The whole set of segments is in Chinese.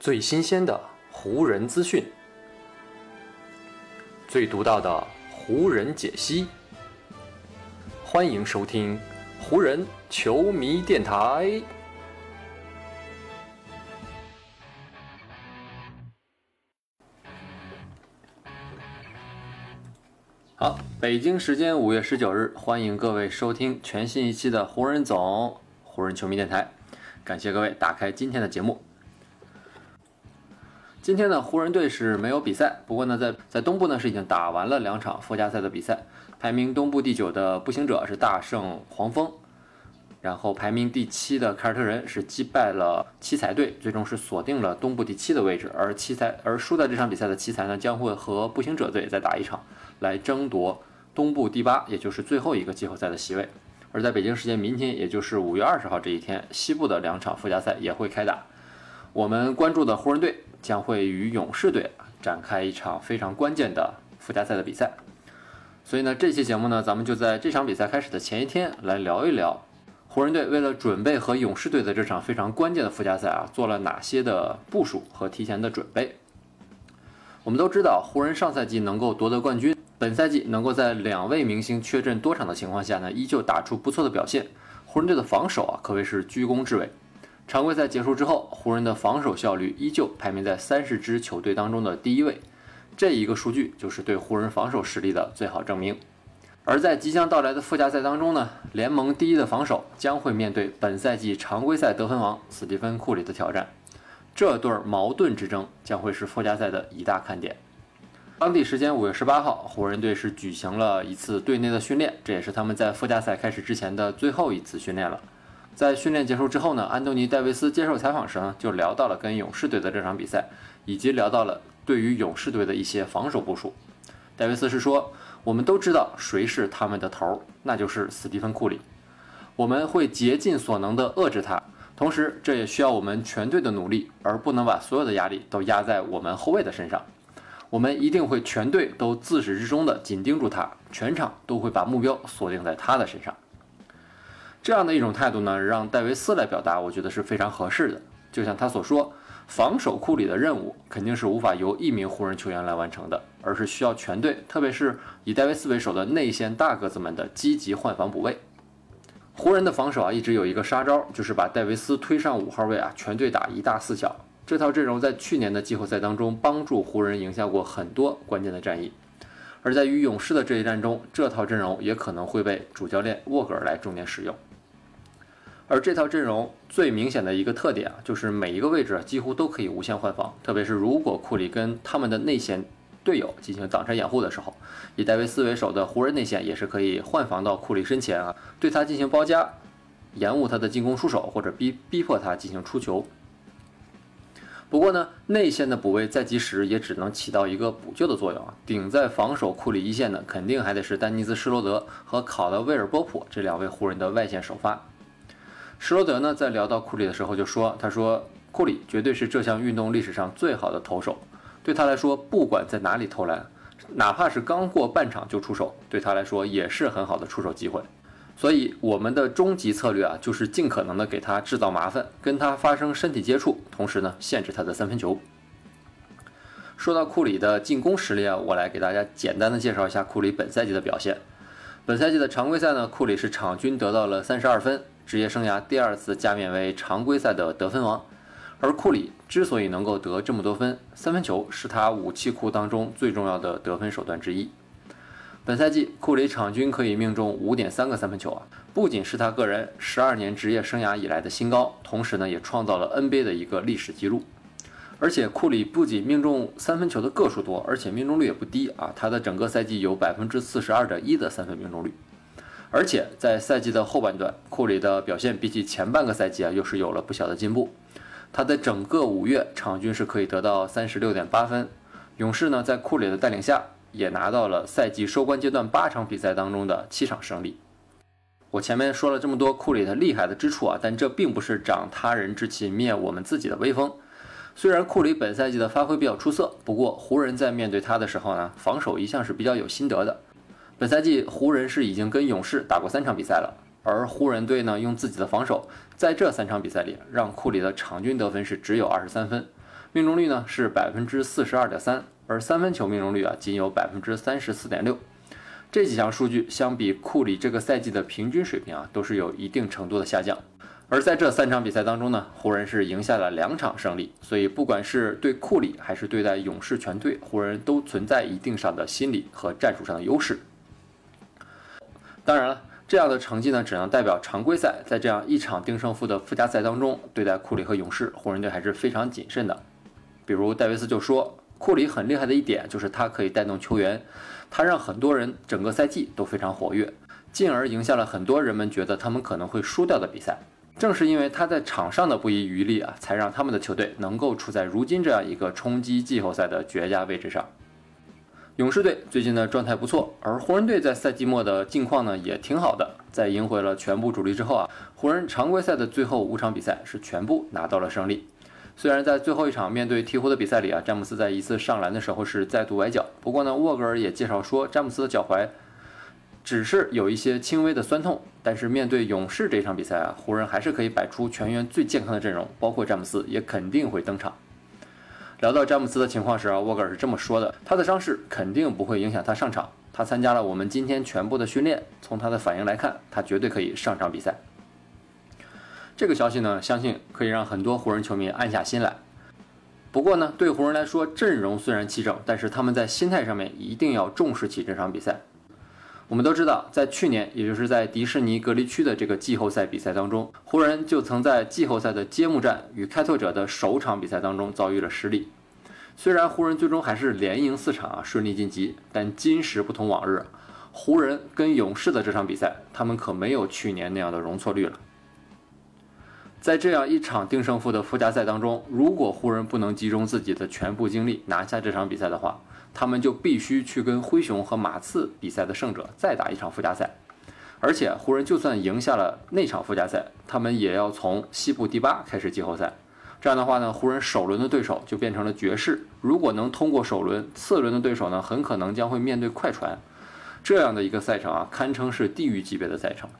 最新鲜的湖人资讯，最独到的湖人解析。欢迎收听湖人球迷电台。好，北京时间五月十九日，欢迎各位收听全新一期的湖人总湖人球迷电台。感谢各位打开今天的节目。今天呢，湖人队是没有比赛，不过呢，在在东部呢是已经打完了两场附加赛的比赛。排名东部第九的步行者是大胜黄蜂，然后排名第七的凯尔特人是击败了奇才队，最终是锁定了东部第七的位置。而奇才而输在这场比赛的奇才呢，将会和步行者队再打一场，来争夺东部第八，也就是最后一个季后赛的席位。而在北京时间明天，也就是五月二十号这一天，西部的两场附加赛也会开打。我们关注的湖人队。将会与勇士队展开一场非常关键的附加赛的比赛，所以呢，这期节目呢，咱们就在这场比赛开始的前一天来聊一聊，湖人队为了准备和勇士队的这场非常关键的附加赛啊，做了哪些的部署和提前的准备。我们都知道，湖人上赛季能够夺得冠军，本赛季能够在两位明星缺阵多场的情况下呢，依旧打出不错的表现。湖人队的防守啊，可谓是居功至伟。常规赛结束之后，湖人的防守效率依旧排名在三十支球队当中的第一位，这一个数据就是对湖人防守实力的最好证明。而在即将到来的附加赛当中呢，联盟第一的防守将会面对本赛季常规赛得分王斯蒂芬·库里的挑战，这对矛盾之争将会是附加赛的一大看点。当地时间五月十八号，湖人队是举行了一次队内的训练，这也是他们在附加赛开始之前的最后一次训练了。在训练结束之后呢，安东尼·戴维斯接受采访时呢，就聊到了跟勇士队的这场比赛，以及聊到了对于勇士队的一些防守部署。戴维斯是说：“我们都知道谁是他们的头，那就是斯蒂芬·库里。我们会竭尽所能地遏制他，同时这也需要我们全队的努力，而不能把所有的压力都压在我们后卫的身上。我们一定会全队都自始至终地紧盯住他，全场都会把目标锁定在他的身上。”这样的一种态度呢，让戴维斯来表达，我觉得是非常合适的。就像他所说，防守库里的任务肯定是无法由一名湖人球员来完成的，而是需要全队，特别是以戴维斯为首的内线大个子们的积极换防补位。湖人的防守啊，一直有一个杀招，就是把戴维斯推上五号位啊，全队打一大四小。这套阵容在去年的季后赛当中帮助湖人赢下过很多关键的战役，而在与勇士的这一战中，这套阵容也可能会被主教练沃格尔来重点使用。而这套阵容最明显的一个特点啊，就是每一个位置几乎都可以无限换防，特别是如果库里跟他们的内线队友进行挡拆掩护的时候，以戴维斯为首的湖人内线也是可以换防到库里身前啊，对他进行包夹，延误他的进攻出手，或者逼逼迫他进行出球。不过呢，内线的补位再及时也只能起到一个补救的作用啊，顶在防守库里一线的肯定还得是丹尼斯施罗德和考德威尔波普这两位湖人的外线首发。施罗德呢，在聊到库里的时候就说：“他说库里绝对是这项运动历史上最好的投手，对他来说，不管在哪里投篮，哪怕是刚过半场就出手，对他来说也是很好的出手机会。所以我们的终极策略啊，就是尽可能的给他制造麻烦，跟他发生身体接触，同时呢，限制他的三分球。”说到库里的进攻实力啊，我来给大家简单的介绍一下库里本赛季的表现。本赛季的常规赛呢，库里是场均得到了三十二分。职业生涯第二次加冕为常规赛的得分王，而库里之所以能够得这么多分，三分球是他武器库当中最重要的得分手段之一。本赛季库里场均可以命中五点三个三分球啊，不仅是他个人十二年职业生涯以来的新高，同时呢也创造了 NBA 的一个历史记录。而且库里不仅命中三分球的个数多，而且命中率也不低啊，他的整个赛季有百分之四十二点一的三分命中率。而且在赛季的后半段，库里的表现比起前半个赛季啊，又是有了不小的进步。他的整个五月场均是可以得到三十六点八分。勇士呢，在库里的带领下，也拿到了赛季收官阶段八场比赛当中的七场胜利。我前面说了这么多库里的厉害的之处啊，但这并不是长他人志气灭我们自己的威风。虽然库里本赛季的发挥比较出色，不过湖人在面对他的时候呢，防守一向是比较有心得的。本赛季湖人是已经跟勇士打过三场比赛了，而湖人队呢用自己的防守，在这三场比赛里让库里的场均得分是只有二十三分，命中率呢是百分之四十二点三，而三分球命中率啊仅有百分之三十四点六。这几项数据相比库里这个赛季的平均水平啊，都是有一定程度的下降。而在这三场比赛当中呢，湖人是赢下了两场胜利，所以不管是对库里还是对待勇士全队，湖人都存在一定上的心理和战术上的优势。当然了，这样的成绩呢，只能代表常规赛，在这样一场定胜负的附加赛当中，对待库里和勇士，湖人队还是非常谨慎的。比如戴维斯就说，库里很厉害的一点就是他可以带动球员，他让很多人整个赛季都非常活跃，进而赢下了很多人们觉得他们可能会输掉的比赛。正是因为他在场上的不遗余力啊，才让他们的球队能够处在如今这样一个冲击季后赛的绝佳位置上。勇士队最近的状态不错，而湖人队在赛季末的境况呢也挺好的。在赢回了全部主力之后啊，湖人常规赛的最后五场比赛是全部拿到了胜利。虽然在最后一场面对鹈鹕的比赛里啊，詹姆斯在一次上篮的时候是再度崴脚，不过呢，沃格尔也介绍说，詹姆斯的脚踝。只是有一些轻微的酸痛，但是面对勇士这场比赛啊，湖人还是可以摆出全员最健康的阵容，包括詹姆斯也肯定会登场。聊到詹姆斯的情况时，沃格尔是这么说的：他的伤势肯定不会影响他上场，他参加了我们今天全部的训练，从他的反应来看，他绝对可以上场比赛。这个消息呢，相信可以让很多湖人球迷安下心来。不过呢，对湖人来说，阵容虽然齐整，但是他们在心态上面一定要重视起这场比赛。我们都知道，在去年，也就是在迪士尼隔离区的这个季后赛比赛当中，湖人就曾在季后赛的揭幕战与开拓者的首场比赛当中遭遇了失利。虽然湖人最终还是连赢四场啊，顺利晋级，但今时不同往日，湖人跟勇士的这场比赛，他们可没有去年那样的容错率了。在这样一场定胜负的附加赛当中，如果湖人不能集中自己的全部精力拿下这场比赛的话，他们就必须去跟灰熊和马刺比赛的胜者再打一场附加赛，而且湖人就算赢下了那场附加赛，他们也要从西部第八开始季后赛。这样的话呢，湖人首轮的对手就变成了爵士。如果能通过首轮，次轮的对手呢，很可能将会面对快船。这样的一个赛程啊，堪称是地狱级别的赛程。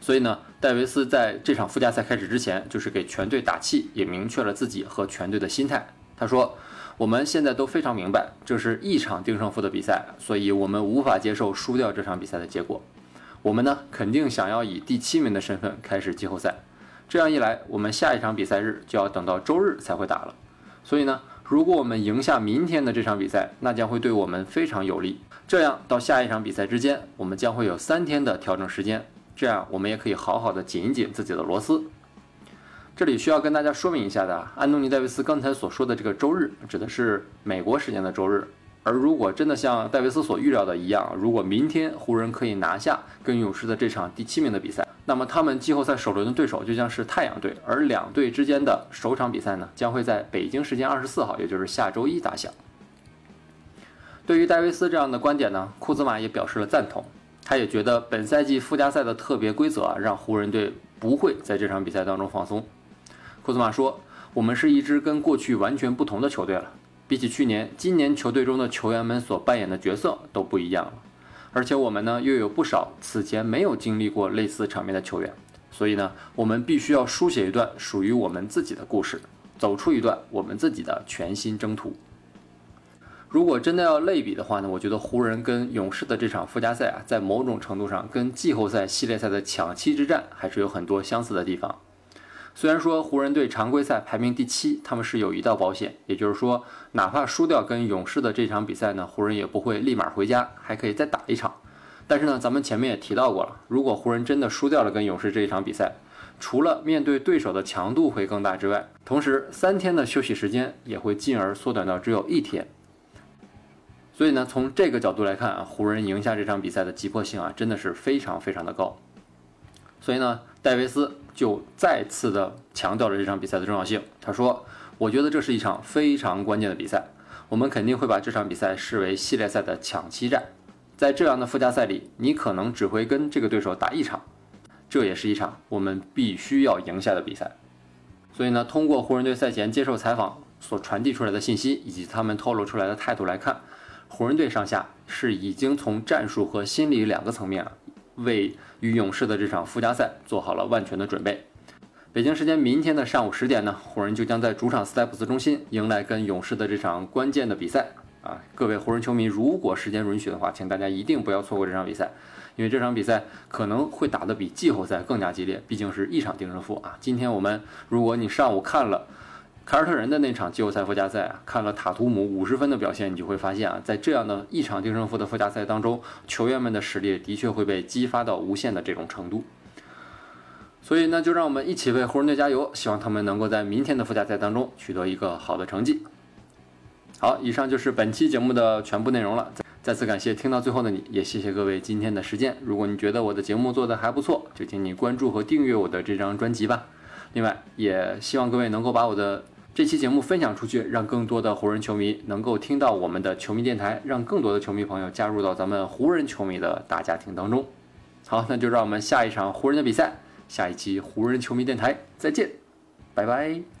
所以呢，戴维斯在这场附加赛开始之前，就是给全队打气，也明确了自己和全队的心态。他说。我们现在都非常明白，这是一场定胜负的比赛，所以我们无法接受输掉这场比赛的结果。我们呢，肯定想要以第七名的身份开始季后赛。这样一来，我们下一场比赛日就要等到周日才会打了。所以呢，如果我们赢下明天的这场比赛，那将会对我们非常有利。这样到下一场比赛之间，我们将会有三天的调整时间，这样我们也可以好好的紧一紧自己的螺丝。这里需要跟大家说明一下的，安东尼·戴维斯刚才所说的这个周日，指的是美国时间的周日。而如果真的像戴维斯所预料的一样，如果明天湖人可以拿下跟勇士的这场第七名的比赛，那么他们季后赛首轮的对手就将是太阳队，而两队之间的首场比赛呢，将会在北京时间二十四号，也就是下周一打响。对于戴维斯这样的观点呢，库兹马也表示了赞同，他也觉得本赛季附加赛的特别规则啊，让湖人队不会在这场比赛当中放松。库兹马说：“我们是一支跟过去完全不同的球队了。比起去年，今年球队中的球员们所扮演的角色都不一样了。而且我们呢，又有不少此前没有经历过类似场面的球员。所以呢，我们必须要书写一段属于我们自己的故事，走出一段我们自己的全新征途。如果真的要类比的话呢，我觉得湖人跟勇士的这场附加赛啊，在某种程度上跟季后赛系列赛的抢七之战还是有很多相似的地方。”虽然说湖人队常规赛排名第七，他们是有一道保险，也就是说，哪怕输掉跟勇士的这场比赛呢，湖人也不会立马回家，还可以再打一场。但是呢，咱们前面也提到过了，如果湖人真的输掉了跟勇士这一场比赛，除了面对对手的强度会更大之外，同时三天的休息时间也会进而缩短到只有一天。所以呢，从这个角度来看啊，湖人赢下这场比赛的急迫性啊，真的是非常非常的高。所以呢，戴维斯。就再次的强调了这场比赛的重要性。他说：“我觉得这是一场非常关键的比赛，我们肯定会把这场比赛视为系列赛的抢七战。在这样的附加赛里，你可能只会跟这个对手打一场，这也是一场我们必须要赢下的比赛。所以呢，通过湖人队赛前接受采访所传递出来的信息，以及他们透露出来的态度来看，湖人队上下是已经从战术和心理两个层面啊。”为与勇士的这场附加赛做好了万全的准备，北京时间明天的上午十点呢，湖人就将在主场斯台普斯中心迎来跟勇士的这场关键的比赛啊！各位湖人球迷，如果时间允许的话，请大家一定不要错过这场比赛，因为这场比赛可能会打得比季后赛更加激烈，毕竟是一场定胜负啊！今天我们，如果你上午看了凯尔特人的那场季后赛附加赛啊，看了塔图姆五十分的表现，你就会发现啊，在这样的一场定胜负的附加赛当中，球员们的实力的确会被激发到无限的这种程度。所以呢，就让我们一起为湖人队加油，希望他们能够在明天的附加赛当中取得一个好的成绩。好，以上就是本期节目的全部内容了。再次感谢听到最后的你，也谢谢各位今天的时间。如果你觉得我的节目做得还不错，就请你关注和订阅我的这张专辑吧。另外，也希望各位能够把我的这期节目分享出去，让更多的湖人球迷能够听到我们的球迷电台，让更多的球迷朋友加入到咱们湖人球迷的大家庭当中。好，那就让我们下一场湖人的比赛。下一期湖人球迷电台再见，拜拜。